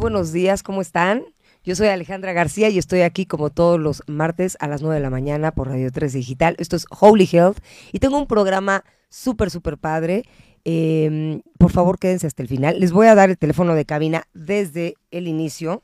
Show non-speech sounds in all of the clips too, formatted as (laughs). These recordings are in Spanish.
buenos días, ¿cómo están? Yo soy Alejandra García y estoy aquí como todos los martes a las 9 de la mañana por Radio 3 Digital. Esto es Holy Health y tengo un programa súper, súper padre. Em, por favor, quédense hasta el final. Les voy a dar el teléfono de cabina desde el inicio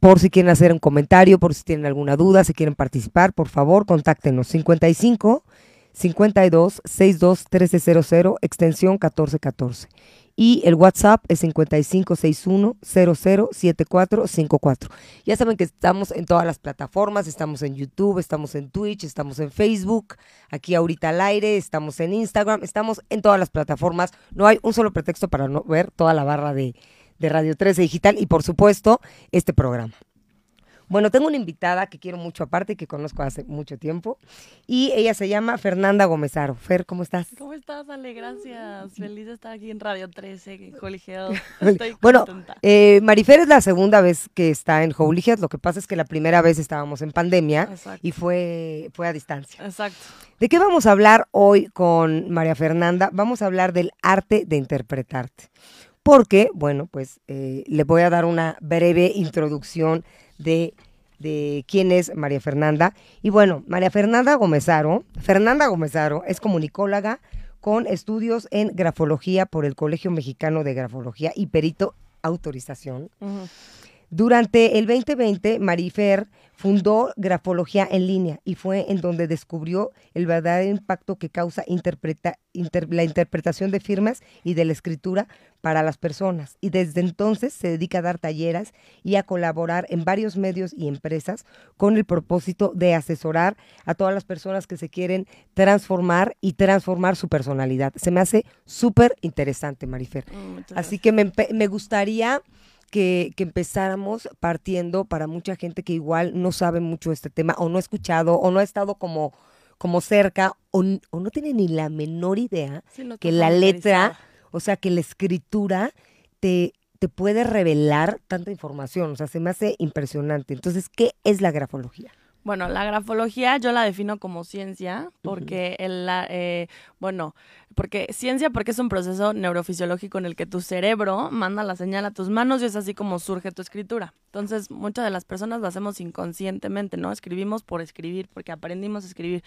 por si quieren hacer un comentario, por si tienen alguna duda, si quieren participar, por favor, contáctenos 55 52 62 1300 extensión 1414. Y el WhatsApp es 5561 007454. Ya saben que estamos en todas las plataformas, estamos en YouTube, estamos en Twitch, estamos en Facebook, aquí ahorita al aire, estamos en Instagram, estamos en todas las plataformas. No hay un solo pretexto para no ver toda la barra de, de Radio 13 Digital y por supuesto este programa. Bueno, tengo una invitada que quiero mucho aparte, que conozco hace mucho tiempo, y ella se llama Fernanda Gomezaro. Fer, ¿cómo estás? ¿Cómo estás, Ale? Gracias. Feliz de estar aquí en Radio 13, en Holy Health. Estoy bueno, eh, Marifer es la segunda vez que está en Holy Health. Lo que pasa es que la primera vez estábamos en pandemia Exacto. y fue, fue a distancia. Exacto. ¿De qué vamos a hablar hoy con María Fernanda? Vamos a hablar del arte de interpretarte. Porque, bueno, pues eh, le voy a dar una breve introducción de, quién es María Fernanda. Y bueno, María Fernanda Gomezaro, Fernanda Gomezaro es comunicóloga con estudios en grafología por el Colegio Mexicano de Grafología y perito autorización. Durante el 2020, Marifer fundó Grafología en línea y fue en donde descubrió el verdadero impacto que causa interpreta- inter- la interpretación de firmas y de la escritura para las personas. Y desde entonces se dedica a dar talleres y a colaborar en varios medios y empresas con el propósito de asesorar a todas las personas que se quieren transformar y transformar su personalidad. Se me hace súper interesante, Marifer. Mm, Así que me gustaría que, que empezáramos partiendo para mucha gente que igual no sabe mucho este tema o no ha escuchado o no ha estado como, como cerca o, o no tiene ni la menor idea Sí, no que la letra, o sea, que la escritura te, te puede revelar tanta información. O sea, se me hace impresionante. Entonces, ¿qué es la grafología? Bueno, la grafología yo la defino como ciencia porque el, la- eh, bueno, porque ciencia porque es un proceso neurofisiológico en el que tu cerebro manda la señal a tus manos y es así como surge tu escritura. Entonces, muchas de las personas lo hacemos inconscientemente, ¿no? Escribimos por escribir, porque aprendimos a escribir.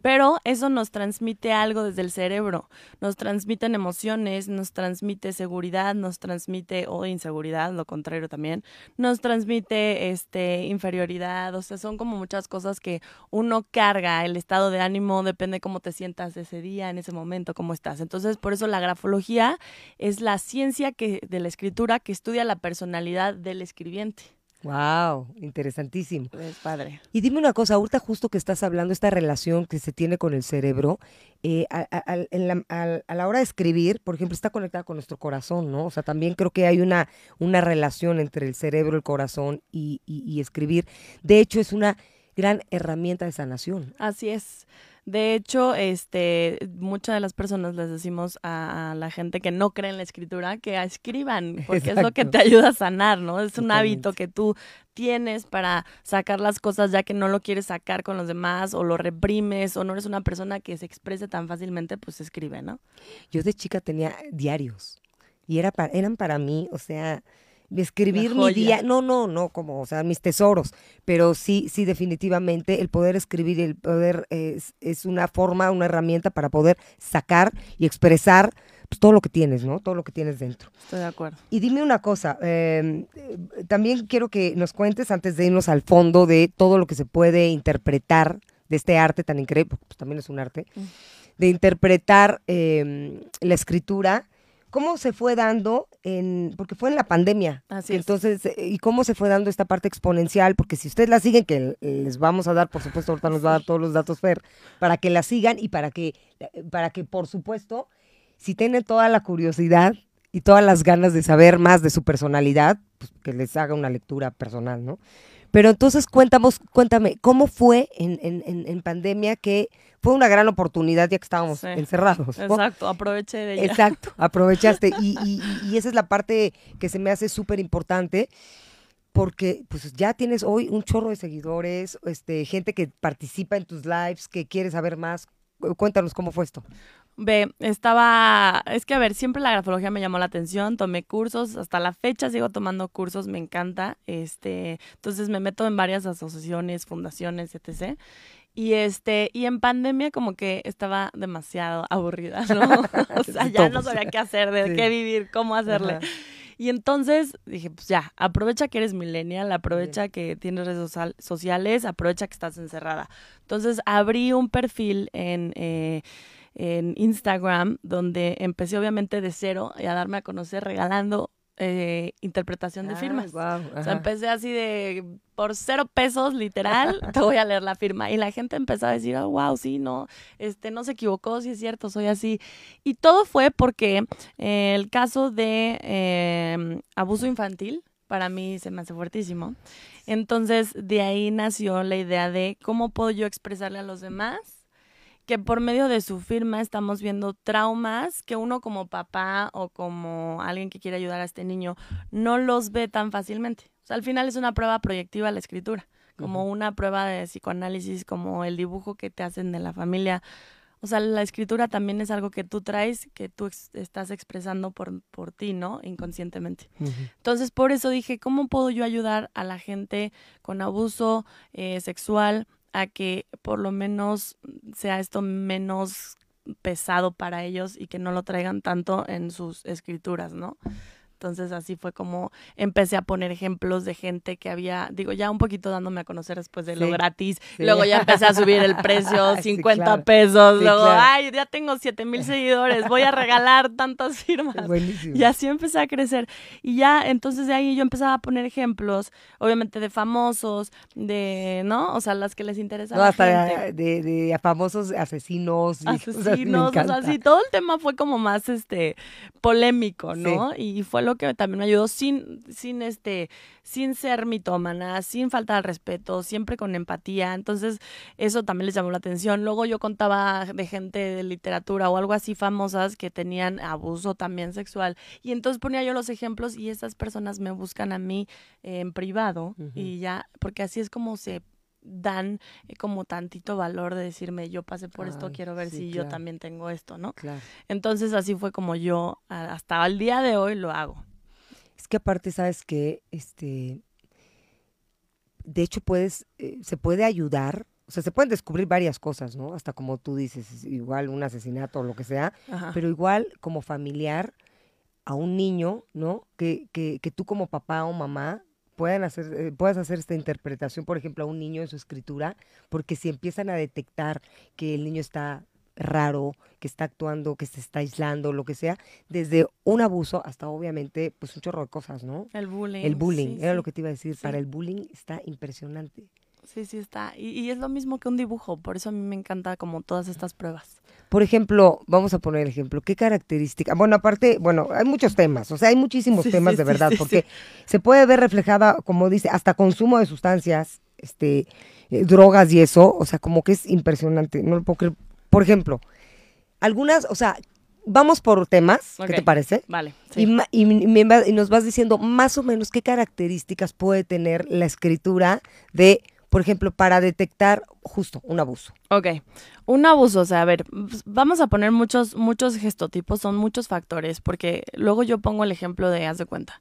Pero eso nos transmite algo desde el cerebro, nos transmiten emociones, nos transmite seguridad, nos transmite o inseguridad, lo contrario también, nos transmite este inferioridad, o sea, son como muchas cosas que uno carga, el estado de ánimo depende cómo te sientas ese día, en ese momento, cómo estás. Entonces, por eso la grafología es la ciencia que de la escritura que estudia la personalidad del escribiente. ¡Wow! Interesantísimo. Es padre. Y dime una cosa, ahorita justo que estás hablando, esta relación que se tiene con el cerebro, eh, a, a- al- en la, a la hora de escribir, por ejemplo, está conectada con nuestro corazón, ¿no? O sea, también creo que hay una, una relación entre el cerebro, el corazón y, y- y escribir. De hecho, es una gran herramienta de sanación. Así es. De hecho, este, muchas de las personas les decimos a, a la gente que no cree en la escritura que escriban, (laughs) porque es lo que te ayuda a sanar, ¿no? Es un hábito que tú tienes para sacar las cosas ya que no lo quieres sacar con los demás o lo reprimes o no eres una persona que se exprese tan fácilmente, pues escribe, ¿no? Yo de chica tenía diarios y era para, eran para mí, o sea, escribir mi día, no, no, no, como, o sea, mis tesoros, pero sí, sí, definitivamente el poder escribir, el poder es, es una forma, una herramienta para poder sacar y expresar pues, todo lo que tienes, ¿no? Todo lo que tienes dentro. Estoy de acuerdo. Y dime una cosa, eh, eh, también quiero que nos cuentes antes de irnos al fondo de todo lo que se puede interpretar de este arte tan increíble, porque, pues también es un arte, Mm. de interpretar eh, la escritura. ¿Cómo se fue dando en, porque fue en la pandemia? Así es. Entonces, eh, ¿y cómo se fue dando esta parte exponencial? Porque si ustedes la siguen, que les vamos a dar, por supuesto, ahorita nos va a dar todos los datos Fer, para que la sigan y para que, para que, por supuesto, si tienen toda la curiosidad y todas las ganas de saber más de su personalidad, pues que les haga una lectura personal, ¿no? Pero entonces cuéntamos, cuéntame, ¿cómo fue en, en, en pandemia que fue una gran oportunidad ya que estábamos Sí. encerrados? ¿no? Exacto, aproveché de ella. Exacto, (laughs) aprovechaste. Y, y- y- esa es la parte que se me hace súper importante, porque pues ya tienes hoy un chorro de seguidores, este, gente que participa en tus lives, que quiere saber más. Cu- Cuéntanos cómo fue esto. Ve, estaba, es que a ver, siempre la grafología me llamó la atención, tomé cursos, hasta la fecha sigo tomando cursos, me encanta, este, entonces me meto en varias asociaciones, fundaciones, etc. Y este, y en pandemia como que estaba demasiado aburrida, ¿no? (laughs) o sea, ya no sabía qué hacer, de qué vivir, cómo hacerle. Y entonces dije, pues ya, aprovecha que eres millennial, aprovecha que tienes redes sociales, aprovecha que estás encerrada. Entonces abrí un perfil en eh, en Instagram, donde empecé obviamente de cero y a darme a conocer regalando eh, interpretación de firmas. o sea, empecé así de por cero pesos, literal, (laughs) te voy a leer la firma. Y la gente empezó a decir, oh, wow, sí, no, este, no se equivocó, sí es cierto, soy así. Y todo fue porque eh, el caso de em, abuso infantil, para mí se me hace fuertísimo. Entonces, de ahí nació la idea de cómo puedo yo expresarle a los demás que por medio de su firma estamos viendo traumas que uno como papá o como alguien que quiere ayudar a este niño no los ve tan fácilmente. O sea, al final es una prueba proyectiva la escritura, como una prueba de psicoanálisis, como el dibujo que te hacen de la familia. O sea, la escritura también es algo que tú traes, que tú estás expresando por, por ti, ¿no? Inconscientemente. Entonces, por eso dije, ¿cómo puedo yo ayudar a la gente con abuso eh, sexual? A que por lo menos sea esto menos pesado para ellos y que no lo traigan tanto en sus escrituras, ¿no? Entonces así fue como empecé a poner ejemplos de gente que había, digo, ya un poquito dándome a conocer después de lo gratis. Luego ya empecé a subir el precio, (laughs) 50 pesos. luego, ay, ya tengo 7 mil seguidores, voy a regalar tantas (laughs) firmas. Buenísimo. Y así empecé a crecer. Y ya, entonces de ahí yo empezaba a poner ejemplos, obviamente de famosos, de, ¿no? O sea, las que les interesaba. No, hasta De, de, famosos asesinos. Asesinos, o sea, sí, todo el tema fue como más, este, polémico, ¿no? Y fue que también me ayudó sin, sin este, sin ser mitómana, sin falta al respeto, siempre con empatía. Entonces, eso también les llamó la atención. Luego yo contaba de gente de literatura o algo así famosas que tenían abuso también sexual. Y entonces ponía yo los ejemplos y esas personas me buscan a mí en privado y ya, porque así es como se dan eh, como tantito valor de decirme yo pasé por esto, quiero ver si yo también tengo esto, ¿no? Entonces así fue como yo hasta el día de hoy lo hago. Es que aparte, sabes que, este, de hecho puedes, eh, se puede ayudar, o sea, se pueden descubrir varias cosas, ¿no? Hasta como tú dices, igual un asesinato o lo que sea, pero igual como familiar a un niño, ¿no? Que, que, que tú como papá o mamá puedan hacer, eh, puedas hacer esta interpretación, por ejemplo, a un niño en su escritura, porque si empiezan a detectar que el niño está raro, que está actuando, que se está aislando, lo que sea, desde un abuso hasta obviamente pues un chorro de cosas, ¿no? El bullying. El bullying, era lo que te iba a decir, para el bullying está impresionante. Sí, sí está. Y, y, es lo mismo que un dibujo, por eso a mí me encanta como todas estas pruebas. Por ejemplo, vamos a poner el ejemplo, ¿qué característica? Bueno, aparte, bueno, hay muchos temas, o sea, hay muchísimos temas de verdad, porque se puede ver reflejada, como dice, hasta consumo de sustancias, este, eh, drogas y eso, o sea, como que es impresionante, no lo puedo creer. Por ejemplo, algunas, o sea, vamos por temas, ¿qué te parece? Vale. Y, y, y, nos vas diciendo más o menos qué características puede tener la escritura de por ejemplo, para detectar justo un abuso. Ok, un abuso, o sea, a ver, vamos a poner muchos, muchos gestotipos, son muchos factores, porque luego yo pongo el ejemplo de, haz de cuenta,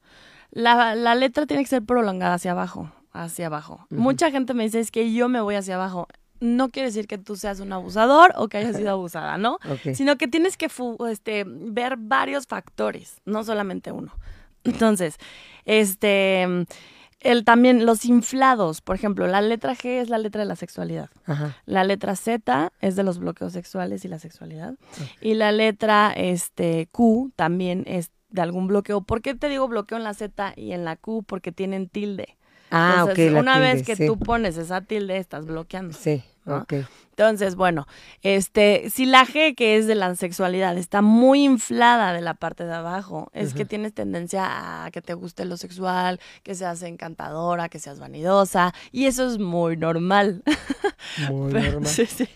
la, la letra tiene que ser prolongada hacia abajo, hacia abajo. Mucha gente me dice, es que yo me voy hacia abajo. No quiere decir que tú seas un abusador o que hayas sido (laughs) abusada, ¿no? Sino que tienes que este, ver varios factores, no solamente uno. Entonces, este el también los inflados, por ejemplo, la letra G es la letra de la sexualidad. La letra Z es de los bloqueos sexuales y la sexualidad. Y la letra este Q también es de algún bloqueo. ¿Por qué te digo bloqueo en la Z y en la Q? Porque tienen tilde. Ah, Entonces, Una vez que tú pones esa tilde, estás bloqueando. Sí, ok. Entonces, bueno, este, si la G, que es de la sexualidad, está muy inflada de la parte de abajo, es que tienes tendencia a que te guste lo sexual, que seas encantadora, que seas vanidosa, y eso es muy normal. Muy (laughs) normal. Sí, sí.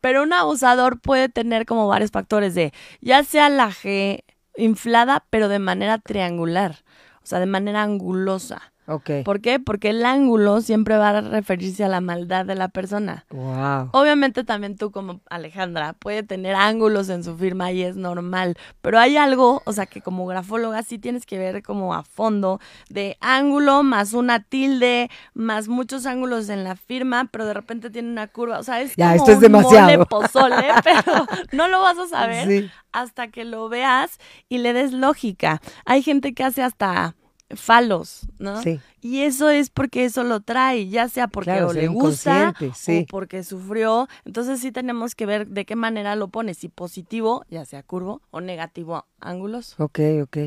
Pero un abusador puede tener como varios factores de, ya sea la G inflada, pero de manera triangular, o sea, de manera angulosa. Ok. ¿Por qué? Porque el ángulo siempre va a referirse a la maldad de la persona. Wow. Obviamente también tú como Alejandra puede tener ángulos en su firma y es normal, pero hay algo, o sea, que como grafóloga sí tienes que ver como a fondo de ángulo más una tilde más muchos ángulos en la firma, pero de repente tiene una curva, o sea, es Ya, como esto es un demasiado. mole (laughs) pozole, pero no lo vas a saber Sí. hasta que lo veas y le des lógica. Hay gente que hace hasta falos, ¿no? Sí. Y eso es porque eso lo trae, ya sea porque Claro, o ser le gusta sí. o porque sufrió. Entonces sí tenemos que ver de qué manera lo pones, si positivo, ya sea curvo, o negativo, ángulos. Ok, ok.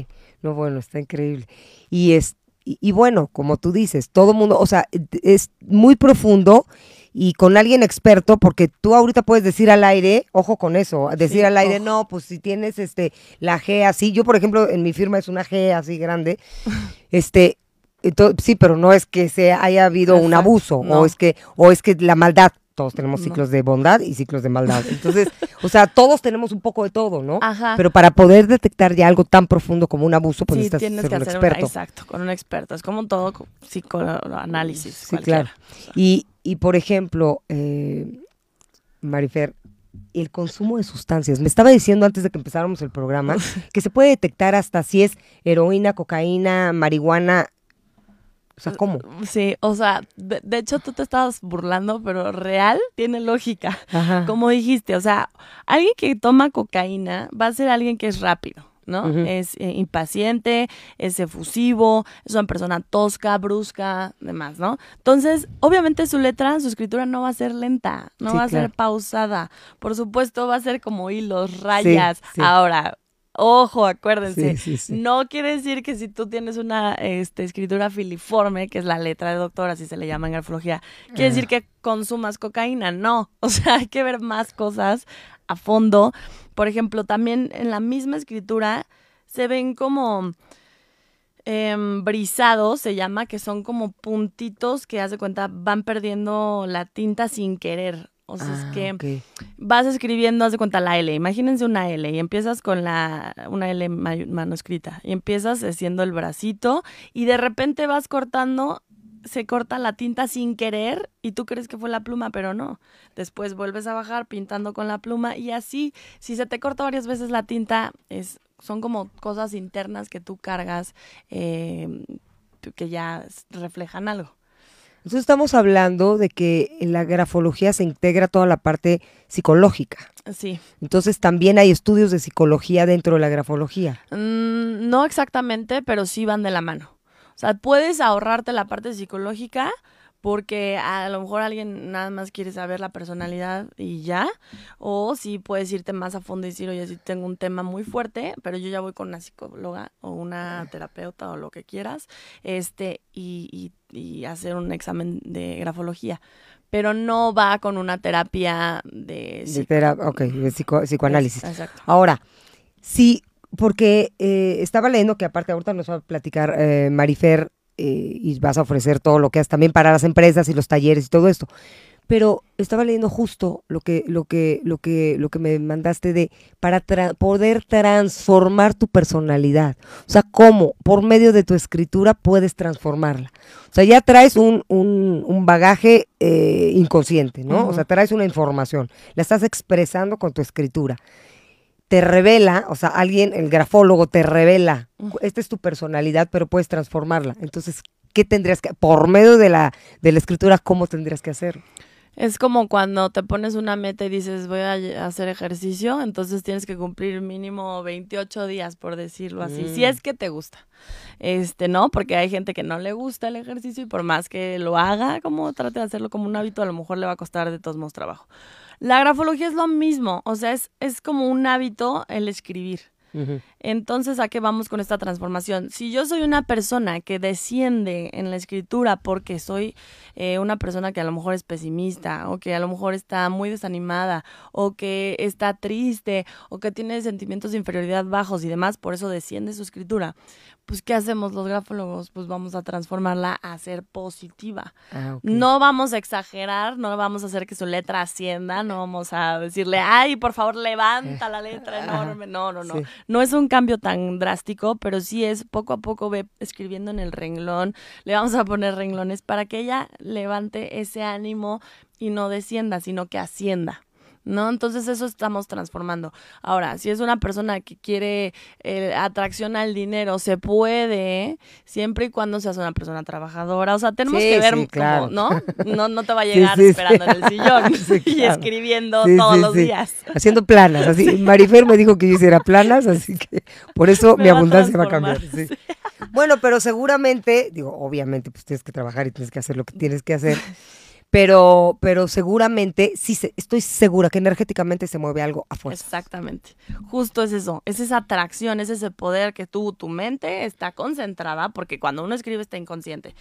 No, bueno, está increíble. Y es y, y bueno, como tú dices, todo mundo, o sea, es muy profundo y con alguien experto, porque tú ahorita puedes decir al aire, ojo con eso, decir Sí, al aire, ojo. no, pues si tienes este la G así, yo por ejemplo en mi firma es una G así grande, (laughs) este, ento- sí, pero no es que se haya habido un abuso no. o es que o es que la maldad, todos tenemos No. ciclos de bondad y ciclos de maldad. Entonces, o sea, todos tenemos un poco de todo, ¿no? Ajá. Pero para poder detectar ya algo tan profundo como un abuso, pues sí, necesitas tienes ser que un hacer experto. una, exacto, con un experto. Es como todo co- psicoanálisis. sí, cualquiera. claro. Y, y por ejemplo, eh, Marifer, el consumo de sustancias. Me estaba diciendo antes de que empezáramos el programa que se puede detectar hasta si es heroína, cocaína, marihuana. O sea, ¿cómo? Sí, o sea, de, de hecho tú te estabas burlando, pero real tiene lógica. Ajá. Como dijiste, o sea, alguien que toma cocaína va a ser alguien que es rápido, ¿no? Es eh, impaciente, es efusivo, es una persona tosca, brusca, demás, ¿no? Entonces, obviamente su letra, su escritura no va a ser lenta, no Sí, va a claro. ser pausada. Por supuesto, va a ser como hilos, rayas. sí. Ahora, ojo, acuérdense. Sí, sí, sí. No quiere decir que si tú tienes una este, escritura filiforme, que es la letra de doctor, así se le llama en grafología, quiere Ah. decir que consumas cocaína. No, (laughs) o sea, hay que ver más cosas a fondo. Por ejemplo, también en la misma escritura se ven como em, brisados, se llama, que son como puntitos que, haz de cuenta, van perdiendo la tinta sin querer. O sea, Ah, es que vas escribiendo, haz de cuenta la L, imagínense una L y empiezas con la una L manuscrita y empiezas haciendo el bracito y de repente vas cortando, se corta la tinta sin querer y tú crees que fue la pluma, pero no. Después vuelves a bajar pintando con la pluma y así, si se te corta varias veces la tinta, es son como cosas internas que tú cargas eh, que ya reflejan algo. Entonces estamos hablando de que en la grafología se integra toda la parte psicológica. Sí. Entonces también hay estudios de psicología dentro de la grafología. Mm, no exactamente, pero sí van de la mano. O sea, puedes ahorrarte la parte psicológica porque a lo mejor alguien nada más quiere saber la personalidad y ya. O sí puedes irte más a fondo y decir, oye, sí tengo un tema muy fuerte, pero yo ya voy con una psicóloga o una terapeuta o lo que quieras, este, y, y- y hacer un examen de grafología. Pero no va con una terapia de, De ok, de psico- psicoanálisis. Exacto. Ahora, sí, porque eh, estaba leyendo que aparte ahorita nos va a platicar eh, Marifer eh, y vas a ofrecer todo lo que haces también para las empresas y los talleres y todo esto. Pero estaba leyendo justo lo que, lo que, lo que, lo que me mandaste de para tra- poder transformar tu personalidad. O sea, cómo por medio de tu escritura puedes transformarla. O sea, ya traes un, un, un bagaje eh, inconsciente, ¿no? O sea, traes una información, la estás expresando con tu escritura te revela, o sea, alguien, el grafólogo te revela, esta es tu personalidad, pero puedes transformarla. Entonces, ¿qué tendrías que, por medio de la, de la escritura, cómo tendrías que hacer? Es como cuando te pones una meta y dices voy a hacer ejercicio, entonces tienes que cumplir mínimo 28 días, por decirlo así, si Mm. es que te gusta. Este, ¿no? Porque hay gente que no le gusta el ejercicio y por más que lo haga, como trate de hacerlo como un hábito, a lo mejor le va a costar de todos modos trabajo. La grafología es lo mismo, o sea, es, es como un hábito el escribir. Entonces, ¿a qué vamos con esta transformación? Si yo soy una persona que desciende en la escritura porque soy eh, una persona que a lo mejor es pesimista o que a lo mejor está muy desanimada o que está triste o que tiene sentimientos de inferioridad bajos y demás, por eso desciende su escritura, pues ¿qué hacemos los grafólogos? Pues vamos a transformarla a ser positiva. Ah. No vamos a exagerar, no vamos a hacer que su letra ascienda, no vamos a decirle, ay, por favor, levanta la letra (laughs) enorme. No, no, no. Sí. no es un cambio tan drástico, pero sí es poco a poco ve escribiendo en el renglón, le vamos a poner renglones para que ella levante ese ánimo y no descienda, sino que ascienda. ¿No? Entonces eso estamos transformando. Ahora, si es una persona que quiere eh, atracción al dinero, se puede, siempre y cuando seas una persona trabajadora. O sea, tenemos que ver cómo, ¿no? ¿no? No te va a (laughs) llegar esperando en el sillón (laughs) y escribiendo todos los días. Haciendo planas, así. (laughs) Marifer me dijo que yo hiciera planas, así que por eso mi abundancia va a cambiar. Bueno, pero seguramente, digo, obviamente, pues tienes que trabajar y tienes que hacer lo que tienes que hacer pero, pero seguramente, sí, estoy segura que energéticamente se mueve algo a fuerza. Exactamente. Justo es eso, es esa atracción, es ese poder que tú, tu mente está concentrada, porque cuando uno escribe está inconsciente,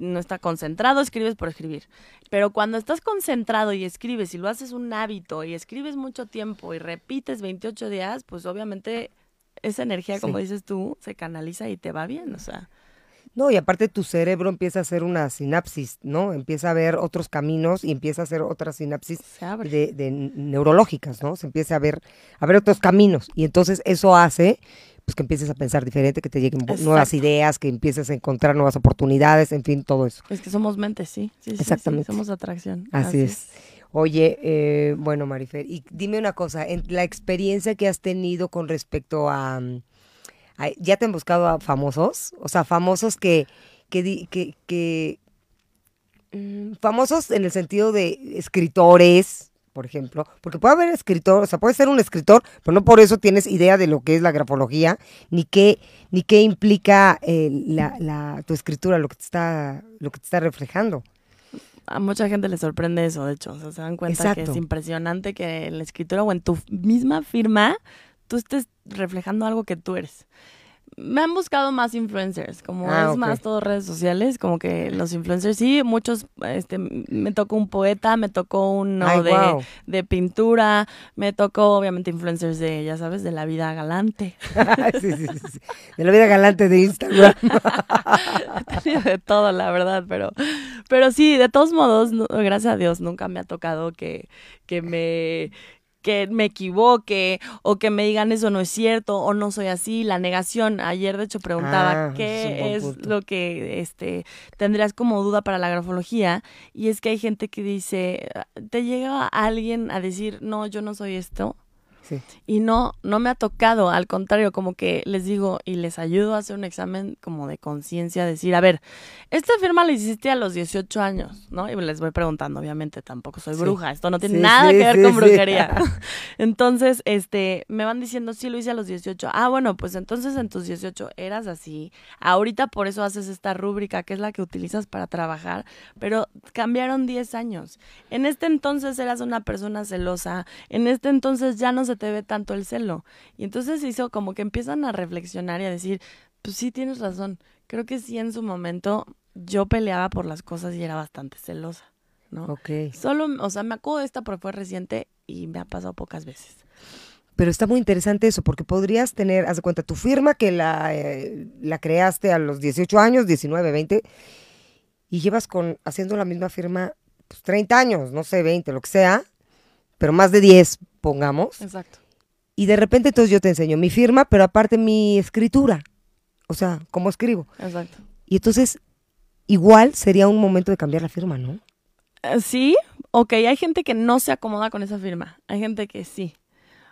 no está concentrado, escribes por escribir. Pero cuando estás concentrado y escribes y lo haces un hábito y escribes mucho tiempo y repites 28 días, pues obviamente esa energía, como dices tú, se canaliza y te va bien, o sea. No, y aparte tu cerebro empieza a hacer una sinapsis, ¿no? Empieza a ver otros caminos y empieza a hacer otras sinapsis de, neurológicas, ¿no? Se empieza a ver, a ver otros caminos. Y entonces eso hace pues que empieces a pensar diferente, que te lleguen nuevas ideas, que empieces a encontrar nuevas oportunidades, en fin, todo eso. Es que somos mentes, sí. sí, Exactamente. somos atracción. Así, es. Oye, eh, bueno, Marifer, y dime una cosa, en la experiencia que has tenido con respecto a... Mm, ¿Ya te han buscado a famosos? O sea, famosos que, que, que, mm, famosos en el sentido de escritores, por ejemplo, porque puede haber escritor, o sea, puede ser un escritor, pero no por eso tienes idea de lo que es la grafología, ni qué, ni qué implica eh, la, la, tu escritura, lo que te está, lo que te está reflejando. A mucha gente le sorprende eso, de hecho, o sea, se dan cuenta que es impresionante que en la escritura o en tu misma firma tú estés reflejando algo que tú eres. Me han buscado más influencers, como ah, es más todo redes sociales, como que los influencers, sí, muchos, este, me tocó un poeta, me tocó uno de, de, pintura, me tocó obviamente influencers de, ya sabes, de la vida galante. (laughs) sí, sí, sí, de la vida galante de Instagram. (laughs) de todo, la verdad, pero, pero sí, de todos modos, gracias a Dios, nunca me ha tocado que, que me que me equivoque o que me digan eso no es cierto o no soy así, la negación. Ayer de hecho preguntaba ah, qué es, lo que este tendrías como duda para la grafología y es que hay gente que dice, te llega alguien a decir, "No, yo no soy esto." Y no, no me ha tocado, al contrario, como que les digo y les ayudo a hacer un examen como de conciencia, decir, a ver, esta firma la hiciste a los 18 años, ¿no? Y les voy preguntando, obviamente, tampoco soy bruja, esto no tiene nada que ver con brujería. (laughs) entonces, este, me van diciendo, sí, lo hice a los 18. Ah, bueno, pues entonces en tus 18 eras así. Ahorita por eso haces esta rúbrica, que es la que utilizas para trabajar, pero cambiaron 10 años. En este entonces eras una persona celosa, en este entonces ya no se te ve tanto el celo. Y entonces hizo como que empiezan a reflexionar y a decir, pues sí, tienes razón. Creo que sí en su momento yo peleaba por las cosas y era bastante celosa, ¿no? Ok. Solo, o sea, me acuerdo de esta porque fue reciente y me ha pasado pocas veces. Pero está muy interesante eso, porque podrías tener, haz de cuenta, tu firma que la, eh, la creaste a los 18 años, 19, 20, y llevas con haciendo la misma firma pues, 30 años, no sé, 20, lo que sea, pero más de 10, pongamos. Exacto. Y de repente entonces yo te enseño mi firma, pero aparte mi escritura. O sea, cómo escribo. Exacto. Y entonces, igual sería un momento de cambiar la firma, ¿no? Eh, sí, ok, hay gente que no se acomoda con esa firma. Hay gente que sí.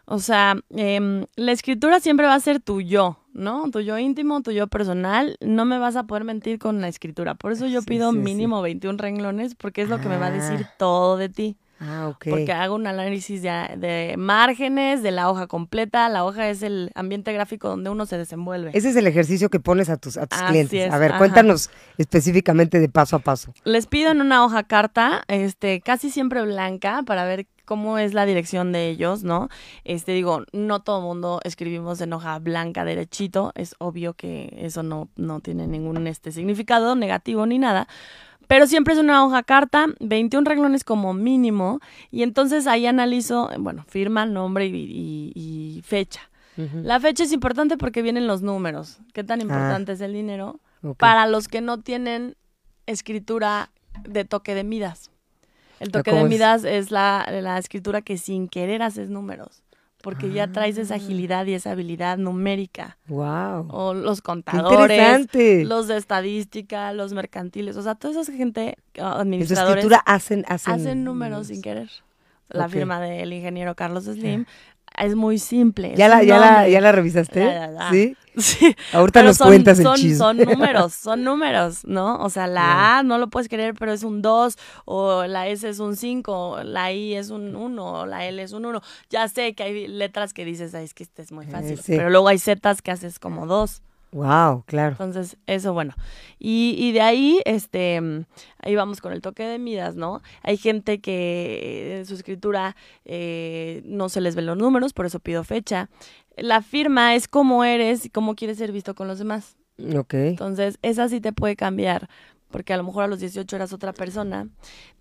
O sea, em, la escritura siempre va a ser tu yo, ¿no? Tu yo íntimo, tu yo personal. No me vas a poder mentir con la escritura. Por eso yo pido mínimo 21 renglones, porque es lo que me va a decir ah. todo de ti. Ah, ok. Porque hago un análisis de, márgenes, de la hoja completa. La hoja es el ambiente gráfico donde uno se desenvuelve. Ese es el ejercicio que pones a tus, a tus clientes. a ver, cuéntanos específicamente de paso a paso. Les pido en una hoja carta, este, casi siempre blanca, para ver cómo es la dirección de ellos, ¿no? Este, digo, no todo mundo escribimos en hoja blanca derechito. Es obvio que eso no, no tiene ningún este significado negativo ni nada pero siempre es una hoja carta, 21 renglones como mínimo, y entonces ahí analizo, bueno, firma, nombre y, fecha. La fecha es importante porque vienen los números. ¿Qué tan ah. importante es el dinero? Para los que no tienen escritura de toque de midas. El toque de midas es, la, la, escritura que sin querer haces números. Porque ya traes esa Ah. agilidad y esa habilidad numérica. Wow. O los contadores, los de estadística, los mercantiles, o sea, toda esa gente, En su administradores, escritura hacen, hacen, hacen números sin querer. La firma del ingeniero Carlos Slim es muy simple. ¿Ya la, ya, la. ¿Ya la revisaste? Ya, ya. Sí. (laughs) Sí, Ahorita pero nos son, cuentas el son, chisme. son (laughs) números, son números, ¿no? O sea, la A no lo puedes creer, pero es un 2, o la S es un 5, la I es un 1, la L es un 1. Ya sé que hay letras que dices, Ay, es que este es muy fácil, Eh, sí. pero luego hay Zetas que haces como 2. Wow, claro. Entonces, eso bueno. Y, y de ahí, este, ahí vamos con el toque de Midas, ¿no? Hay gente que eh, en su escritura eh, no se les ven los números, por eso pido fecha. La firma es cómo eres y cómo quieres ser visto con los demás. Ok. Entonces, esa sí te puede cambiar, porque a lo mejor a los 18 eras otra persona.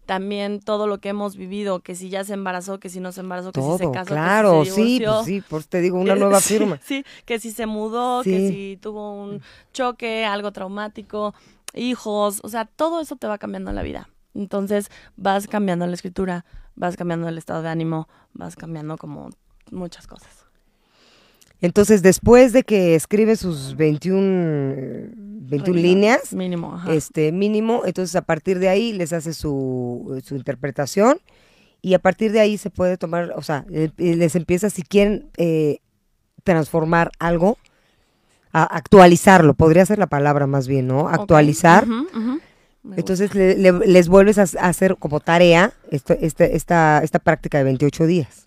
También todo lo que hemos vivido, que si ya se embarazó, que si no se embarazó, que si se casó, claro, que si se sí, pues sí, te digo, una Que- nueva sí, firma. Sí, que si se mudó, que Sí. si tuvo un choque, algo traumático, hijos, o sea, todo eso te va cambiando en la vida. Entonces vas cambiando la escritura, vas cambiando el estado de ánimo, vas cambiando como muchas cosas. Entonces, después de que escribe sus 21, eh, 21 líneas, Mínimo, ajá. este mínimo, entonces a partir de ahí les hace su, su interpretación y a partir de ahí se puede tomar, o sea, eh, eh, les empieza, si quieren eh, transformar algo, a actualizarlo, podría ser la palabra más bien, ¿no? Actualizar. Entonces le- le- les vuelves a, hacer como tarea esto- este- esta, esta práctica de 28 días.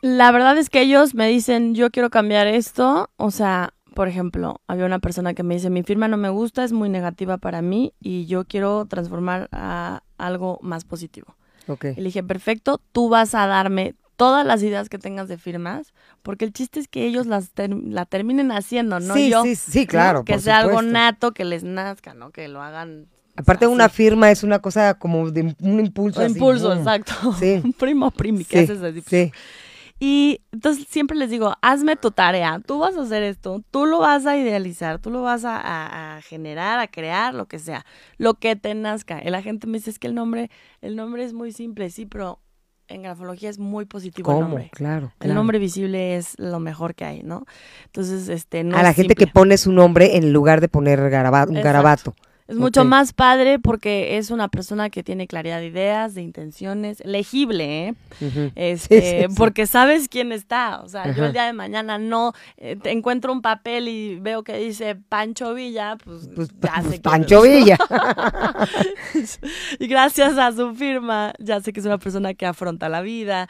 La verdad es que ellos me dicen, yo quiero cambiar esto. O sea, por ejemplo, había una persona que me dice, mi firma no me gusta, es muy negativa para mí y yo quiero transformar a algo más positivo. Ok. Y le dije, perfecto, tú vas a darme todas las ideas que tengas de firmas, porque el chiste es que ellos las ter- la terminen haciendo, no sí, yo. sí, sí, claro. Que por sea algo nato, que les nazca, ¿no? Que lo hagan. Aparte así. una firma es una cosa como de un impulso. Un así, impulso, boom. exacto. Sí. (laughs) Un primo primi, que Sí, haces así. sí. Y entonces siempre les digo, hazme tu tarea, tú vas a hacer esto, tú lo vas a idealizar, tú lo vas a, a- a generar, a crear, lo que sea, lo que te nazca. La gente me dice, es que el nombre, el nombre es muy simple, sí, pero en grafología es muy positivo el ¿Cómo? nombre. Claro, El nombre visible es lo mejor que hay, ¿no? Entonces, este, no a la gente que pone su nombre en lugar de poner un Exacto. garabato. Es mucho más padre porque es una persona que tiene claridad de ideas, de intenciones, legible, ¿eh? Este, Sí, sí, sí. porque sabes quién está. O sea, yo el día de mañana no eh, te encuentro un papel y veo que dice Pancho Villa, pues, Pues, ya pues, sé quién Pancho es. Villa. (laughs) y gracias a su firma, ya sé que es una persona que afronta la vida,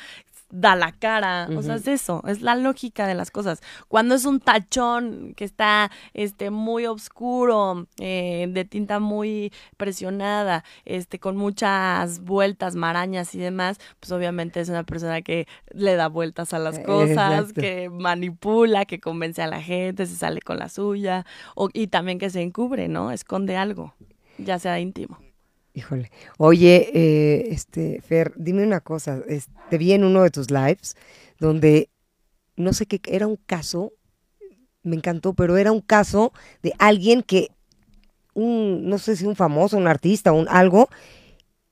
da la cara, o sea, es eso, es la lógica de las cosas. Cuando es un tachón que está este muy oscuro, eh, de tinta muy presionada, este con muchas vueltas, marañas y demás, pues obviamente es una persona que le da vueltas a las Eh, cosas, exacto. que manipula, que convence a la gente, se sale con la suya, o, y también que se encubre, ¿no? Esconde algo, ya sea íntimo. Híjole. Oye, eh, este, Fer, dime una cosa. es- Te vi en uno de tus lives donde no sé qué, era un caso, me encantó, pero era un caso de alguien que, un, no sé si un famoso, un artista, un algo,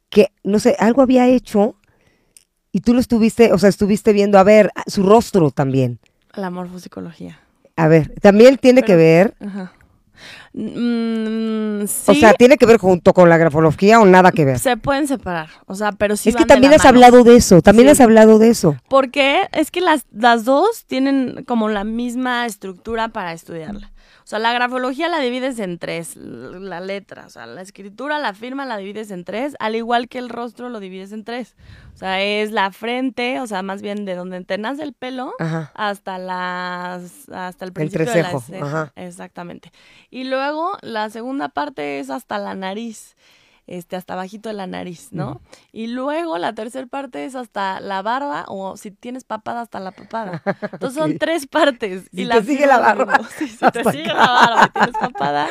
que, no sé, algo había hecho y tú lo estuviste, o sea, estuviste viendo, a ver, su rostro también. La morfopsicología. A ver, también tiene que ver, Ajá. Mm, o sí, sea, tiene que ver junto con la grafología o nada que ver. se pueden separar, o sea, pero sí es que van de también la has mano. hablado de eso, también Sí. has hablado de eso. Porque es que las, las dos tienen como la misma estructura para estudiarla. O sea, la grafología la divides en tres, la letra, o sea, la escritura, la firma la divides en tres, al igual que el rostro lo divides en tres. O sea, es la frente, o sea, más bien de donde te nace el pelo Ajá. hasta las hasta el principio de la ajá. Exactamente. Y luego la segunda parte es hasta la nariz. Este, hasta bajito de la nariz, ¿no? Y luego la tercera parte es hasta la barba, o si tienes papada, hasta la papada. (laughs) Entonces son tres partes. Si y te sigue la barba. (laughs) Sí, (laughs) si te sigue la barba y tienes papada.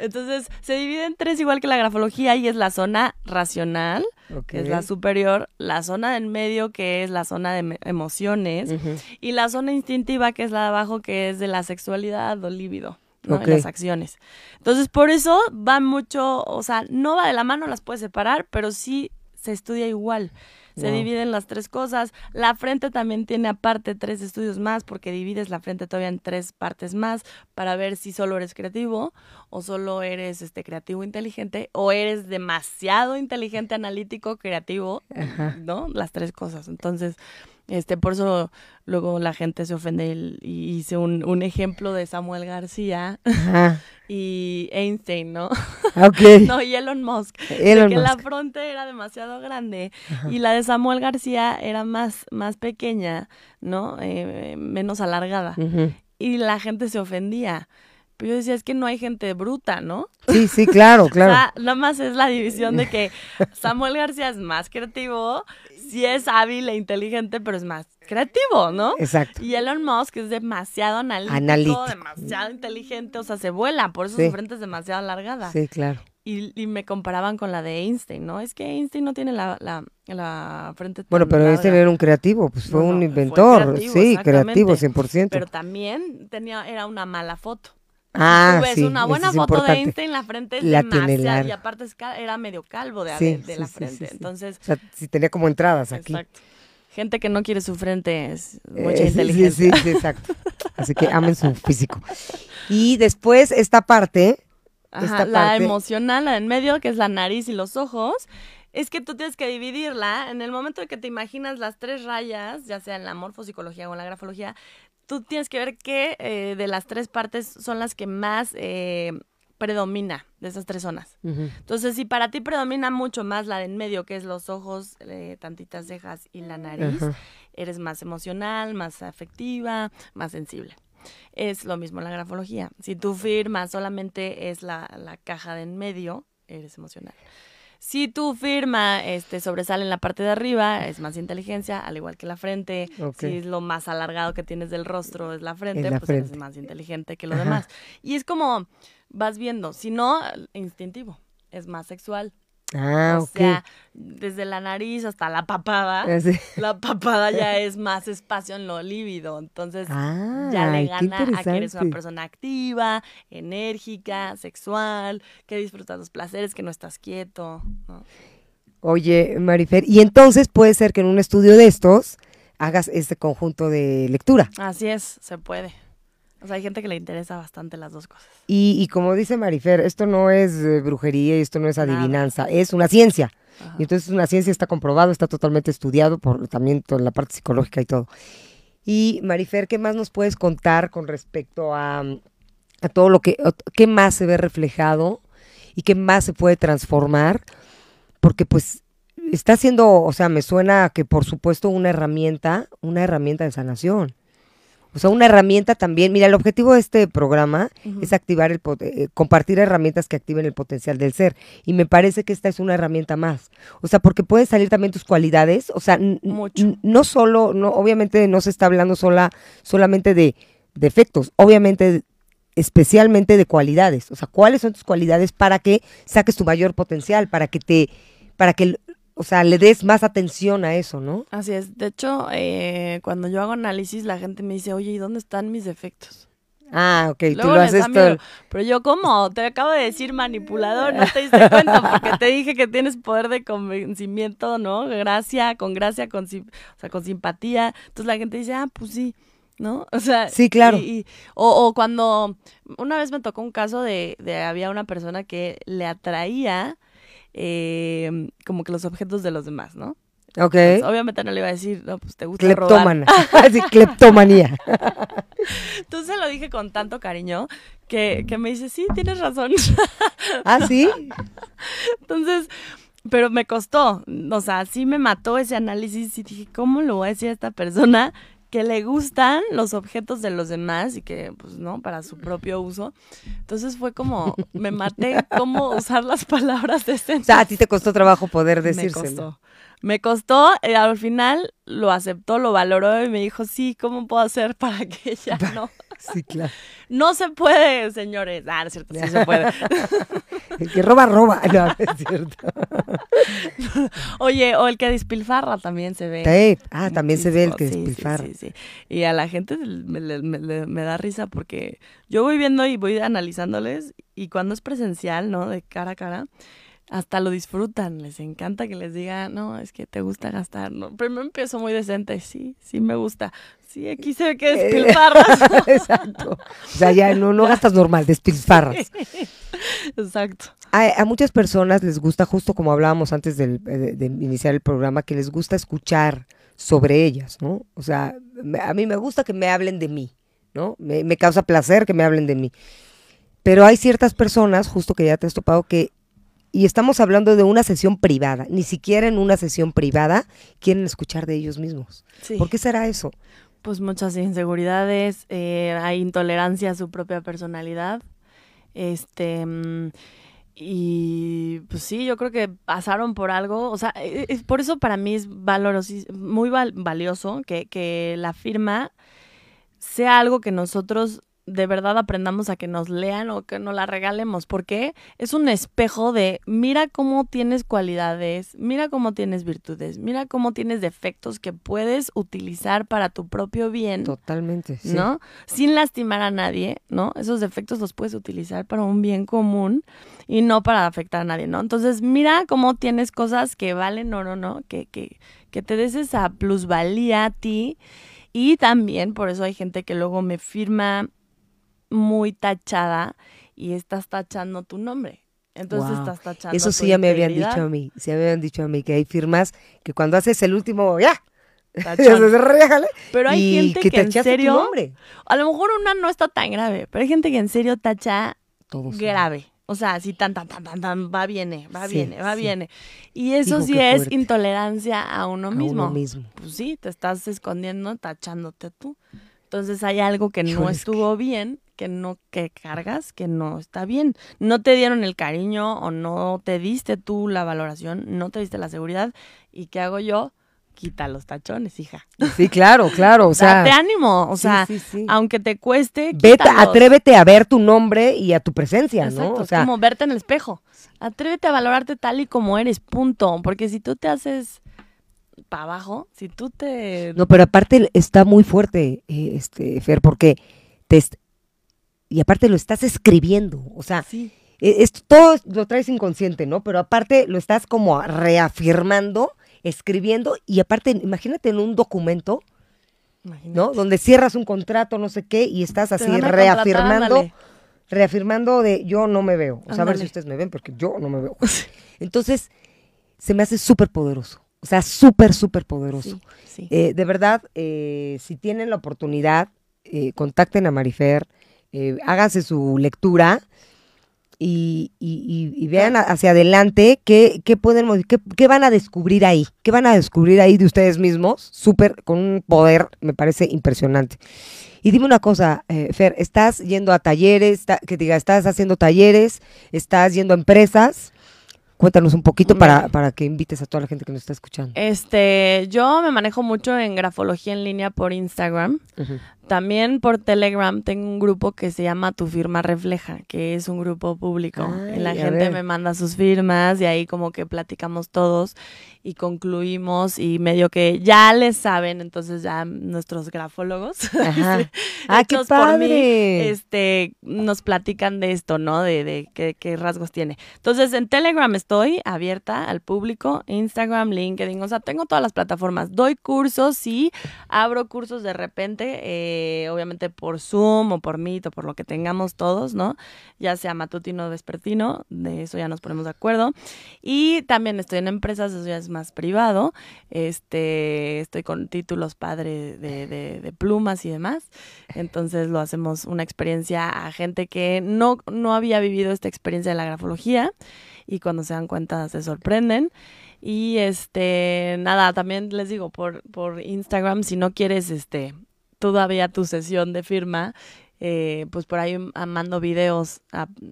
Entonces se divide en tres igual que la grafología y es la zona racional, que es la superior, la zona del medio, que es la zona de emociones, y la zona instintiva, que es la de abajo, que es de la sexualidad o líbido, ¿no? Las acciones. Entonces, por eso va mucho, o sea, no va de la mano, las puedes separar, pero sí se estudia igual. Se dividen las tres cosas. La frente también tiene aparte tres estudios más porque divides la frente todavía en tres partes más para ver si solo eres creativo o solo eres este creativo inteligente o eres demasiado inteligente, analítico, creativo, ¿no? Las tres cosas. Entonces, este, por eso luego la gente se ofende y hice un, un ejemplo de Samuel García (laughs) y Einstein, ¿no? Okay. (laughs) no, y Elon Musk. Elon que la fronte era demasiado grande y la de Samuel García era más, más pequeña, ¿no? Eh, menos alargada. Y la gente se ofendía. Pero yo decía, es que no hay gente bruta, ¿no? Sí, sí, claro, claro. (laughs) o sea, nada más es la división de que Samuel García es más creativo, sí es hábil e inteligente, pero es más creativo, ¿no? Exacto. Y Elon Musk es demasiado analítico, demasiado inteligente, o sea, se vuela, por eso su frente es demasiado alargada. Sí, claro. Y, me comparaban con la de Einstein, ¿no? Es que Einstein no tiene la, la, la frente tan Bueno, pero Einstein era un creativo, pues fue un inventor, sí, creativo, 100%. Pero también tenía, era una mala foto. Ah, tú ves sí, una buena foto de Einstein, la frente es la demasiado, y aparte era medio calvo de, de, la frente, entonces... O sea, si tenía como entradas aquí. Exacto. Gente que no quiere su frente es mucha eh, inteligencia. Sí, sí, exacto. Así que amen su físico. Y después esta parte... Ajá, la emocional, la en medio, que es la nariz y los ojos, es que tú tienes que dividirla. En el momento en que te imaginas las tres rayas, ya sea en la morfopsicología o en la grafología, tú tienes que ver qué eh, de las tres partes son las que más eh, predomina de esas tres zonas. Entonces, si para ti predomina mucho más la de en medio, que es los ojos, eh, tantitas cejas y la nariz, eres más emocional, más afectiva, más sensible. Es lo mismo la grafología. Si tu firma solamente es la, la caja de en medio, eres emocional. Si tu firma este, sobresale en la parte de arriba, es más inteligencia, al igual que la frente. Si es lo más alargado que tienes del rostro es la frente, pues eres más inteligente que lo demás. Y es como vas viendo, si no, instintivo, es más sexual. Ah, o sea, desde la nariz hasta la papada, ah, (laughs) la papada ya (laughs) es más espacio en lo lívido, entonces ya le gana a que eres una persona activa, enérgica, sexual, que disfrutas los placeres, que no estás quieto. Oye, Marifer, y entonces puede ser que en un estudio de estos hagas este conjunto de lectura. Así es, se puede. O sea, hay gente que le interesa bastante las dos cosas. Y, y como dice Marifer, esto no es eh, brujería y esto no es adivinanza, es una ciencia. Y entonces una ciencia está comprobado, está totalmente estudiado por también toda la parte psicológica y todo. Y Marifer, ¿qué más nos puedes contar con respecto a, a todo lo que, qué más se ve reflejado y qué más se puede transformar? Porque pues está siendo, o sea, me suena que por supuesto una herramienta, una herramienta de sanación. O sea, una herramienta también. Mira, el objetivo de este programa es activar el eh, compartir herramientas que activen el potencial del ser. Y me parece que esta es una herramienta más. O sea, porque pueden salir también tus cualidades. O sea, no solo, no, obviamente no se está hablando sola, solamente de defectos, obviamente especialmente de cualidades. O sea, ¿cuáles son tus cualidades para que saques tu mayor potencial, para que te, para que o sea, le des más atención a eso, ¿no? Así es. De hecho, eh, cuando yo hago análisis, la gente me dice, oye, ¿y dónde están mis defectos? Ah, ok, tú lo haces todo. Pero yo, ¿cómo? Te acabo de decir manipulador, no te diste cuenta, porque te dije que tienes poder de convencimiento, ¿no? Gracia, con gracia, con, o sea, con simpatía. Entonces la gente dice, ah, pues sí. ¿no? (laughs) O sea, sí, claro. o, o, cuando una vez me tocó un caso de, de había una persona que le atraía eh, como que los objetos de los demás, ¿no? Ok. obviamente no le iba a decir, no, pues te gusta Cleptómana. robar. (laughs) (laughs) sí, cleptomanía. (laughs) Entonces lo dije con tanto cariño que, que me dice, sí, tienes razón. ¿Ah, sí? Entonces, pero me costó, o sea, sí me mató ese análisis y dije, ¿cómo lo voy a decir a esta persona que le gustan los objetos de los demás y que, pues, ¿no? Para su propio uso. Entonces fue como, me maté cómo usar las palabras de ese. O sea, a ti te costó trabajo poder decírselo. Me costó. Me costó, eh, al final lo aceptó, lo valoró y me dijo, sí, ¿cómo puedo hacer para que ella (laughs) no? Sí, claro. No se puede, señores. Ah, no es cierto, sí se puede. (laughs) El que roba, roba. (laughs) No, no es cierto. (laughs) Oye, o el que despilfarra también se ve. Ah, también se ve el que despilfarra. Sí, sí, Y a la gente me, da risa porque yo voy viendo y voy analizándoles y cuando es presencial, ¿no? De cara a cara, hasta lo disfrutan, les encanta que les diga, no, es que te gusta gastar. No, primero empiezo muy decente, sí, sí me gusta. Sí, aquí se ve que Eh, despilfarras. (laughs) Exacto. O sea, ya no, no (laughs) gastas normal, despilfarras. (laughs) Exacto. A, a muchas personas les gusta, justo como hablábamos antes del- de, de iniciar el programa, que les gusta escuchar sobre ellas, ¿no? O sea, a mí me gusta que me hablen de mí, ¿no? Me, me causa placer que me hablen de mí. Pero hay ciertas personas, justo que ya te has topado, que, y estamos hablando de una sesión privada, ni siquiera en una sesión privada quieren escuchar de ellos mismos. Sí. ¿Por qué será eso? Pues muchas inseguridades, eh, hay intolerancia a su propia personalidad. Este. Y pues sí, yo creo que pasaron por algo. O sea, eh, eh, por eso para mí es muy val- valioso que, que la firma sea algo que nosotros de verdad aprendamos a que nos lean o que nos la regalemos, porque es un espejo de mira cómo tienes cualidades, mira cómo tienes virtudes, mira cómo tienes defectos que puedes utilizar para tu propio bien. Totalmente. sí. ¿no? Sin lastimar a nadie, ¿no? Esos defectos los puedes utilizar para un bien común y no para afectar a nadie, ¿no? Entonces, mira cómo tienes cosas que valen oro, ¿no? Que, que, que te des esa plusvalía a ti. Y también, por eso hay gente que luego me firma muy tachada y estás tachando tu nombre. Entonces Wow. estás tachando Eso tu sí ya me habían dicho a mí, sí me habían dicho a mí que hay firmas que cuando haces el último, ya, (laughs) Pero hay gente que, en tachaste tu serio, nombre. a lo mejor una no está tan grave, pero hay gente que en serio tacha grave. O sea, así tan, tan, tan, tan, tan, va, viene, va, Sí, viene, va, sí. viene. Y eso sí es fuerte. intolerancia a uno a mismo. uno mismo. Pues sí, te estás escondiendo, tachándote tú. Entonces hay algo que no es estuvo bien, que no, que cargas, que no está bien. No te dieron el cariño o no te diste tú la valoración, no te diste la seguridad. ¿Y qué hago yo? Quita los tachones, hija. Sí, claro, claro, o (laughs) sea, Date ánimo. O sea, sí, sí. aunque te cueste, vete, atrévete a ver tu nombre y a tu presencia, Exacto, ¿no? O es sea, como verte en el espejo. Atrévete a valorarte tal y como eres, punto. Porque si tú te haces para abajo, si tú te... no, pero aparte está muy fuerte, eh, este, Fer, porque te y aparte lo estás escribiendo, o sea, Sí, eh, esto todo lo traes inconsciente, ¿no? Pero aparte lo estás como reafirmando, escribiendo y aparte, imagínate en un documento, imagínate. ¿no? Donde cierras un contrato, no sé qué, y estás así reafirmando, reafirmando de yo no me veo. O sea, a ver si ustedes me ven, porque yo no me veo. (laughs) Entonces, se me hace súper poderoso. O sea, súper, súper poderoso. Sí, sí. Eh, de verdad, eh, si tienen la oportunidad, eh, contacten a Marifer, eh, háganse su lectura y, y- vean hacia adelante qué, qué pueden, qué, qué van a descubrir ahí, qué van a descubrir ahí de ustedes mismos, súper, con un poder, me parece impresionante. Y dime una cosa, eh, Fer, ¿estás yendo a talleres, está- que diga, estás haciendo talleres, estás yendo a empresas? Cuéntanos un poquito para, para que invites a toda la gente que nos está escuchando. Este, yo me manejo mucho en grafología en línea por Instagram. Ujú. También por Telegram tengo un grupo que se llama Tu Firma Refleja, que es un grupo público. Ay, la gente me manda sus firmas y ahí como que platicamos todos y concluimos y medio que ya les saben, entonces ya nuestros grafólogos (laughs) Ajá. Ah, qué por mí, este, nos platican de esto, ¿no? De, de qué, qué rasgos tiene. Entonces, en Telegram estoy abierta al público, Instagram, LinkedIn, o sea, tengo todas las plataformas. Doy cursos, sí, abro cursos de repente, eh, obviamente por Zoom o por Meet o por lo que tengamos todos, ¿no? Ya sea matutino o vespertino, de eso ya nos ponemos de acuerdo. Y también estoy en empresas, eso ya es más privado. Este, estoy con títulos padre de, de- de plumas y demás. Entonces lo hacemos una experiencia a gente que no, no había vivido esta experiencia de la grafología y cuando se dan cuenta se sorprenden. Y este, nada, también les digo por, por Instagram, si no quieres este todavía tu sesión de firma, eh, pues por ahí ah, mando videos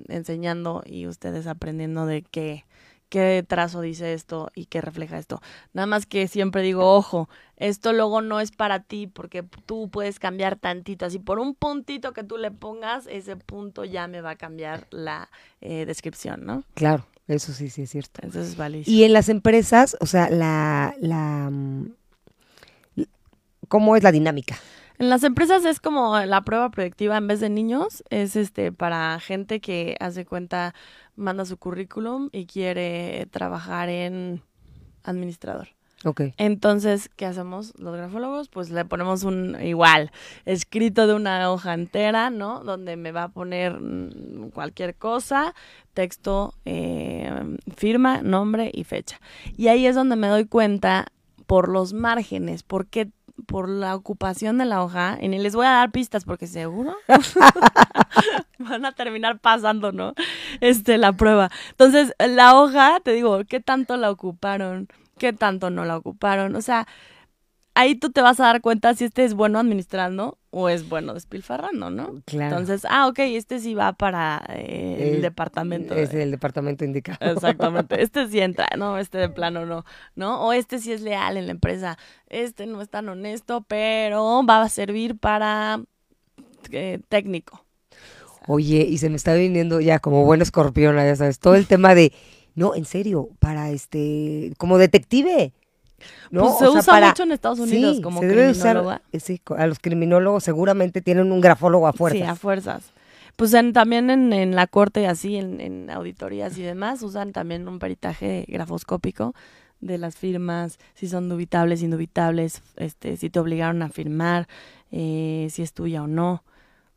enseñando y ustedes aprendiendo de qué, qué trazo dice esto y qué refleja esto. Nada más que siempre digo, ojo, esto luego no es para ti porque tú puedes cambiar tantito. Así por un puntito que tú le pongas, ese punto ya me va a cambiar la eh, descripción, ¿no? Claro, eso sí, sí es cierto. Entonces es. Y en las empresas, o sea, la, la, mm, ¿cómo es la dinámica? En las empresas es como la prueba proyectiva en vez de niños, es este para gente que hace cuenta manda su currículum y quiere trabajar en administrador. Ok. Entonces, ¿qué hacemos los grafólogos? Pues le ponemos un igual, escrito de una hoja entera, ¿no? Donde me va a poner mm, cualquier cosa, texto, eh, firma, nombre y fecha. Y ahí es donde me doy cuenta por los márgenes, por qué por la ocupación de la hoja, y ni les voy a dar pistas porque seguro (laughs) van a terminar pasando, ¿no? Este, la prueba. Entonces, la hoja, te digo, ¿qué tanto la ocuparon? ¿Qué tanto no la ocuparon? O sea, ahí tú te vas a dar cuenta si este es bueno administrando o es bueno despilfarrando, ¿no? Claro. Entonces, ah, ok, este sí va para eh, el departamento. Es de- el departamento indicado. Exactamente. (laughs) Este sí entra, no, este de plano no, ¿no? O este sí es leal en la empresa. Este no es tan honesto, pero va a servir para eh, técnico. Oye, y se me está viniendo ya como buena escorpiona, ya sabes, todo el tema de, no, en serio, para este, como detective. ¿No? Pues O se sea, usa para- mucho en Estados Unidos sí, como se debe usar, criminóloga. eh, sí, a los criminólogos seguramente tienen un grafólogo a fuerza. Sí, a fuerzas. Pues en- también en, en la corte y así, en, en auditorías y demás, usan también un peritaje grafoscópico de las firmas, si son dubitables, indubitables, este, si te obligaron a firmar, eh, si es tuya o no.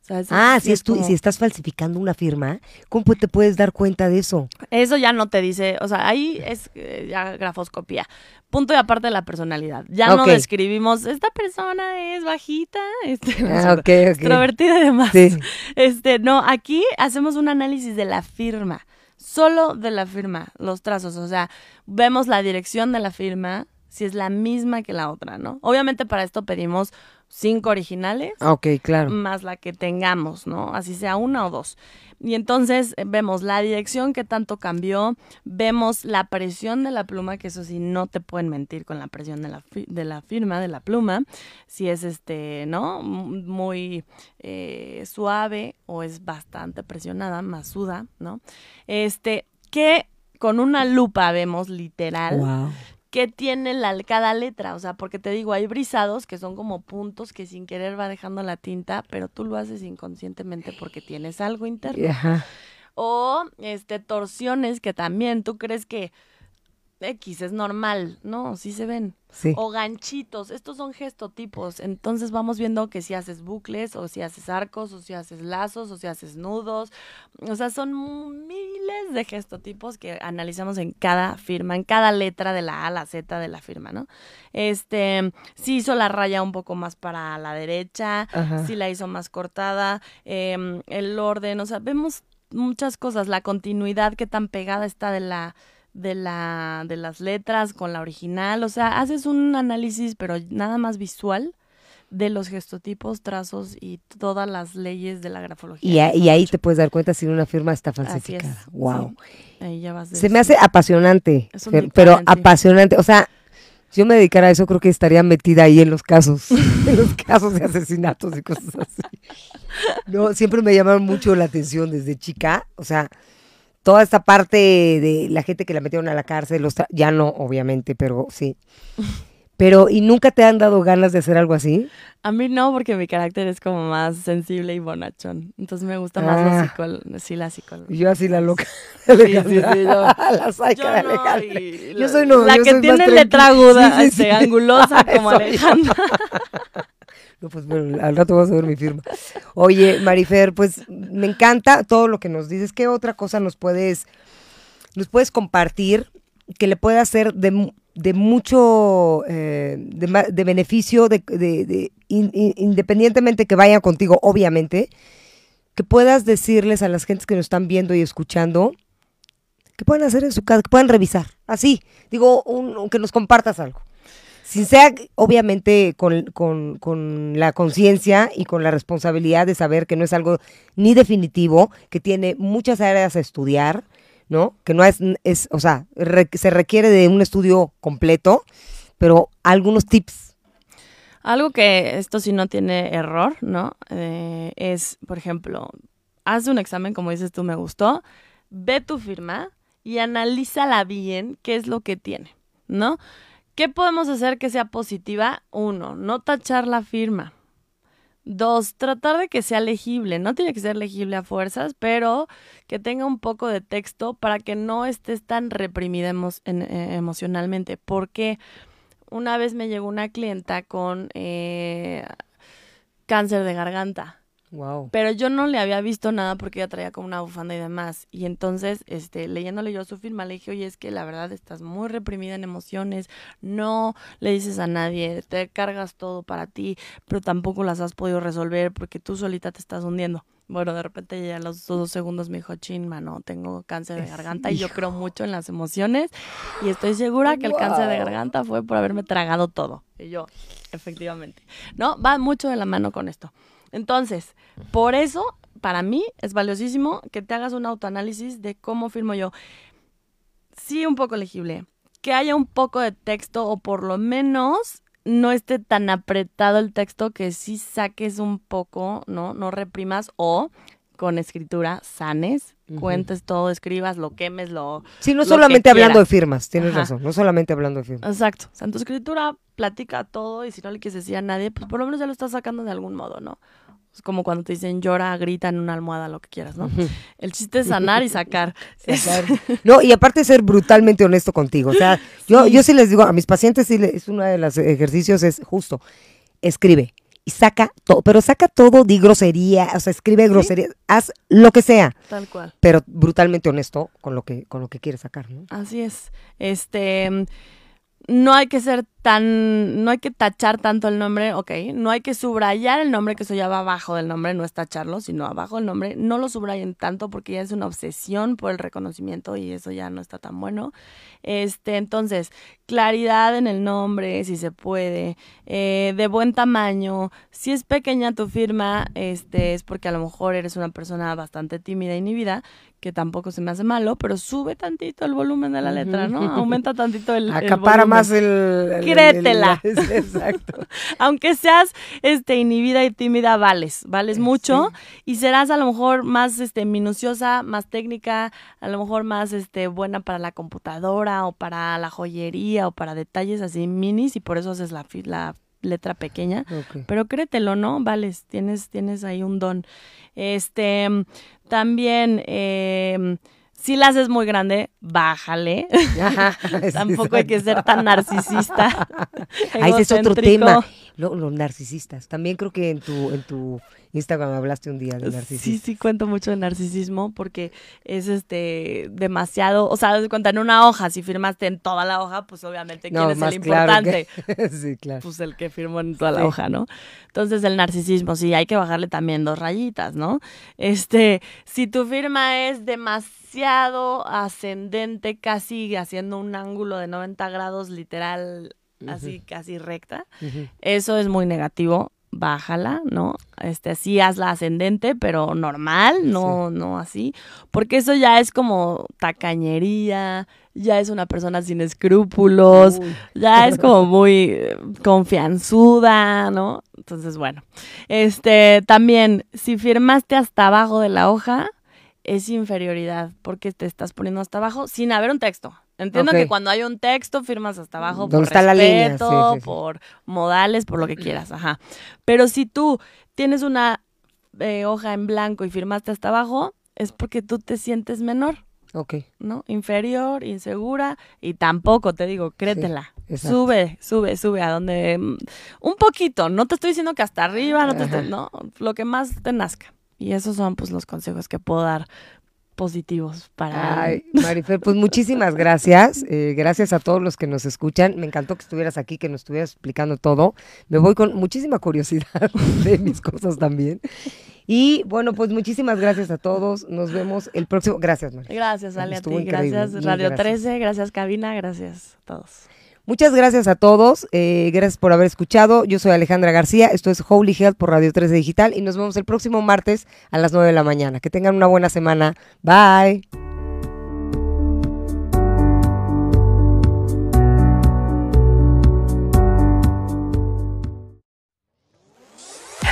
Sea, Ah, sí si, es tú, como- si estás falsificando una firma, ¿cómo te puedes dar cuenta de eso? Eso ya no te dice, o sea, ahí es eh, ya grafoscopía. Punto y aparte de la personalidad. Ya no describimos, esta persona es bajita, (laughs) este, Ah, ok, ok. extrovertida y demás. Sí. Este, no, aquí hacemos un análisis de la firma, solo de la firma, los trazos, o sea, vemos la dirección de la firma, si es la misma que la otra, ¿no? Obviamente para esto pedimos cinco originales Ah, Ok, claro. más la que tengamos, ¿no? Así sea una o dos. Y entonces eh, vemos la dirección que tanto cambió, vemos la presión de la pluma, que eso sí no te pueden mentir con la presión de la, fi- de la firma, de la pluma, si es este, ¿no? Muy eh, suave o es bastante presionada, masuda, ¿no? Este, que con una lupa vemos literal Wow. Qué tiene la, cada letra, o sea, porque te digo, hay brisados que son como puntos que sin querer va dejando la tinta, pero tú lo haces inconscientemente porque tienes algo interno. O este torsiones que también tú crees que X es normal, no, sí se ven. Sí. O ganchitos, estos son gestotipos, entonces vamos viendo que si haces bucles, o si haces arcos, o si haces lazos, o si haces nudos, o sea, son miles de gestotipos que analizamos en cada firma, en cada letra de la A a la Z de la firma, ¿no? Este, si hizo la raya un poco más para la derecha, Ajá. si la hizo más cortada, em, el orden, o sea, vemos muchas cosas, la continuidad, qué tan pegada está de la de la de las letras con la original, o sea, haces un análisis pero nada más visual de los gestotipos, trazos y todas las leyes de la grafología. Y, a- ahí te puedes dar cuenta si una firma está Así es. falsificada. Wow. sí. Ahí ya vas de Se me hace apasionante, pero, apasionante. O sea, si yo me dedicara a eso, creo que estaría metida ahí en los casos, (laughs) en los casos de asesinatos y cosas así. No, siempre me llamaron mucho la atención desde chica. O sea, toda esta parte de la gente que la metieron a la cárcel, los ya no, obviamente, pero sí. Pero, ¿y nunca te han dado ganas de hacer algo así? A mí no, porque mi carácter es como más sensible y bonachón. Entonces me gusta más Ah. lo psicol sí, la psicología. Yo así la loca. sí, (laughs) Alejandra. sí, (laughs) yo- la saica de Yo no, Yo la- soy no, la yo que soy tiene letra aguda, Sí, sí, este, sí. angulosa (laughs) como. Alejandra. No, pues bueno, al rato vas a ver mi firma. Oye, Marifer, pues me encanta todo lo que nos dices. ¿Qué otra cosa nos puedes, nos puedes compartir que le pueda ser de, de mucho, eh, de, beneficio, de, de- de- in- in- independientemente que vayan contigo, obviamente, que puedas decirles a las gentes que nos están viendo y escuchando que pueden hacer en su casa, que puedan revisar. Así, digo, un- que nos compartas algo sin sea obviamente con, con- con la conciencia y con la responsabilidad de saber que no es algo ni definitivo, que tiene muchas áreas a estudiar, ¿no? Que no es, es o sea, re- se requiere de un estudio completo, pero algunos tips. Algo que esto sí no tiene error, ¿no? Eh, es, por ejemplo, haz un examen, como dices tú, me gustó, ve tu firma y analízala bien qué es lo que tiene, ¿no? ¿Qué podemos hacer que sea positiva? Uno, no tachar la firma. Dos, tratar de que sea legible. No tiene que ser legible a fuerzas, pero que tenga un poco de texto para que no estés tan reprimida eh, emocionalmente. Porque una vez me llegó una clienta con eh, cáncer de garganta. Wow. Pero yo no le había visto nada porque ella traía como una bufanda y demás. Y entonces, este, leyéndole yo su firma, le dije, oye, es que la verdad estás muy reprimida en emociones, no le dices a nadie, te cargas todo para ti, pero tampoco las has podido resolver porque tú solita te estás hundiendo. Bueno, de repente ya a los dos segundos me dijo, chin, mano, tengo cáncer de garganta y yo creo mucho en las emociones y estoy segura que el cáncer de garganta fue por haberme tragado todo. Y yo, efectivamente. No, va mucho de la mano con esto. Entonces, por eso, para mí es valiosísimo que te hagas un autoanálisis de cómo firmo yo. Sí, un poco legible. Que haya un poco de texto o por lo menos no esté tan apretado el texto que sí saques un poco, ¿no? No reprimas o con escritura sanes, cuentes todo, escribas, lo quemes, lo. Sí, no solamente hablando de firmas, tienes razón, no solamente hablando de firmas. Exacto. O sea, en tu escritura platica todo y si no le quieres decir a nadie, pues por lo menos ya lo estás sacando de algún modo, ¿no? Es como cuando te dicen llora, grita en una almohada, lo que quieras, ¿no? El chiste es sanar y (laughs) (laughs) sacar. No, y aparte ser brutalmente honesto contigo. O sea, yo, yo sí les digo a mis pacientes, sí es uno de los ejercicios, es justo, escribe y saca todo, pero saca todo, di grosería, o sea, escribe grosería, haz lo que sea. Tal cual. Pero brutalmente honesto con lo que, con lo que quieres sacar, ¿no? Así es. Este no hay que ser tan, no hay que tachar tanto el nombre, ok, no hay que subrayar el nombre, que eso ya va abajo del nombre, no es tacharlo, sino abajo del nombre, no lo subrayen tanto porque ya es una obsesión por el reconocimiento y eso ya no está tan bueno. Este, entonces, claridad en el nombre, si se puede, eh, de buen tamaño, si es pequeña tu firma, este, es porque a lo mejor eres una persona bastante tímida y inhibida, que tampoco se me hace malo, pero sube tantito el volumen de la letra, ¿no? Aumenta tantito el, Acapara más el... Créetela. (laughs) exacto. (laughs) Aunque seas este, inhibida y tímida, vales, vales eh, mucho y serás a lo mejor más este, minuciosa, más técnica, a lo mejor más este, buena para la computadora o para la joyería o para detalles así minis y por eso haces la, la letra pequeña. Pero créetelo, ¿no? Vales, tienes, tienes ahí un don. Este, también, eh, si la haces muy grande, bájale. (laughs) Tampoco hay que ser tan narcisista. Ahí ese es otro tema. Los, narcisistas. También creo que en tu, en tu Instagram hablaste un día de narcisismo. Sí, sí, cuento mucho de narcisismo porque es este demasiado, o sea, cuenta en una hoja, si firmaste en toda la hoja, pues obviamente quién es el importante. (laughs) sí, claro. Pues el que firmó en toda la hoja, ¿no? Entonces el narcisismo, sí, hay que bajarle también dos rayitas, ¿no? Este, si tu firma es demasiado ascendente, casi haciendo un ángulo de 90 grados literal así casi recta. Eso es muy negativo bájala, ¿no? Este, sí hazla ascendente, pero normal, no, no así, porque eso ya es como tacañería, ya es una persona sin escrúpulos, ya es como muy eh, confianzuda, ¿no? Entonces, bueno, este, también, si firmaste hasta abajo de la hoja, es inferioridad, porque te estás poniendo hasta abajo sin haber un texto. Entiendo que cuando hay un texto firmas hasta abajo por respeto, por modales, por lo que quieras, ajá. Pero si tú tienes una eh, hoja en blanco y firmaste hasta abajo, es porque tú te sientes menor. Ok. ¿No? Inferior, insegura y tampoco, te digo, créetela. sube, sube, sube a donde... Mm, un poquito, no te estoy diciendo que hasta arriba, no te estoy, no, lo que más te nazca. Y esos son pues los consejos que puedo dar positivos para... Ay, Marifer, pues muchísimas gracias. Eh, gracias a todos los que nos escuchan. Me encantó que estuvieras aquí, que nos estuvieras explicando todo. Me voy con muchísima curiosidad (laughs) de mis cosas también. Y bueno, pues muchísimas gracias a todos. Nos vemos el próximo. Gracias, Marifer. Gracias, Ale, a ti. Gracias, Radio 13. Gracias, Cabina. Gracias a todos. Muchas gracias a todos, eh, gracias por haber escuchado. Yo soy Alejandra García, esto es Holy Health por Radio 13 Digital y nos vemos el próximo martes a las 9 de la mañana. Que tengan una buena semana. Bye.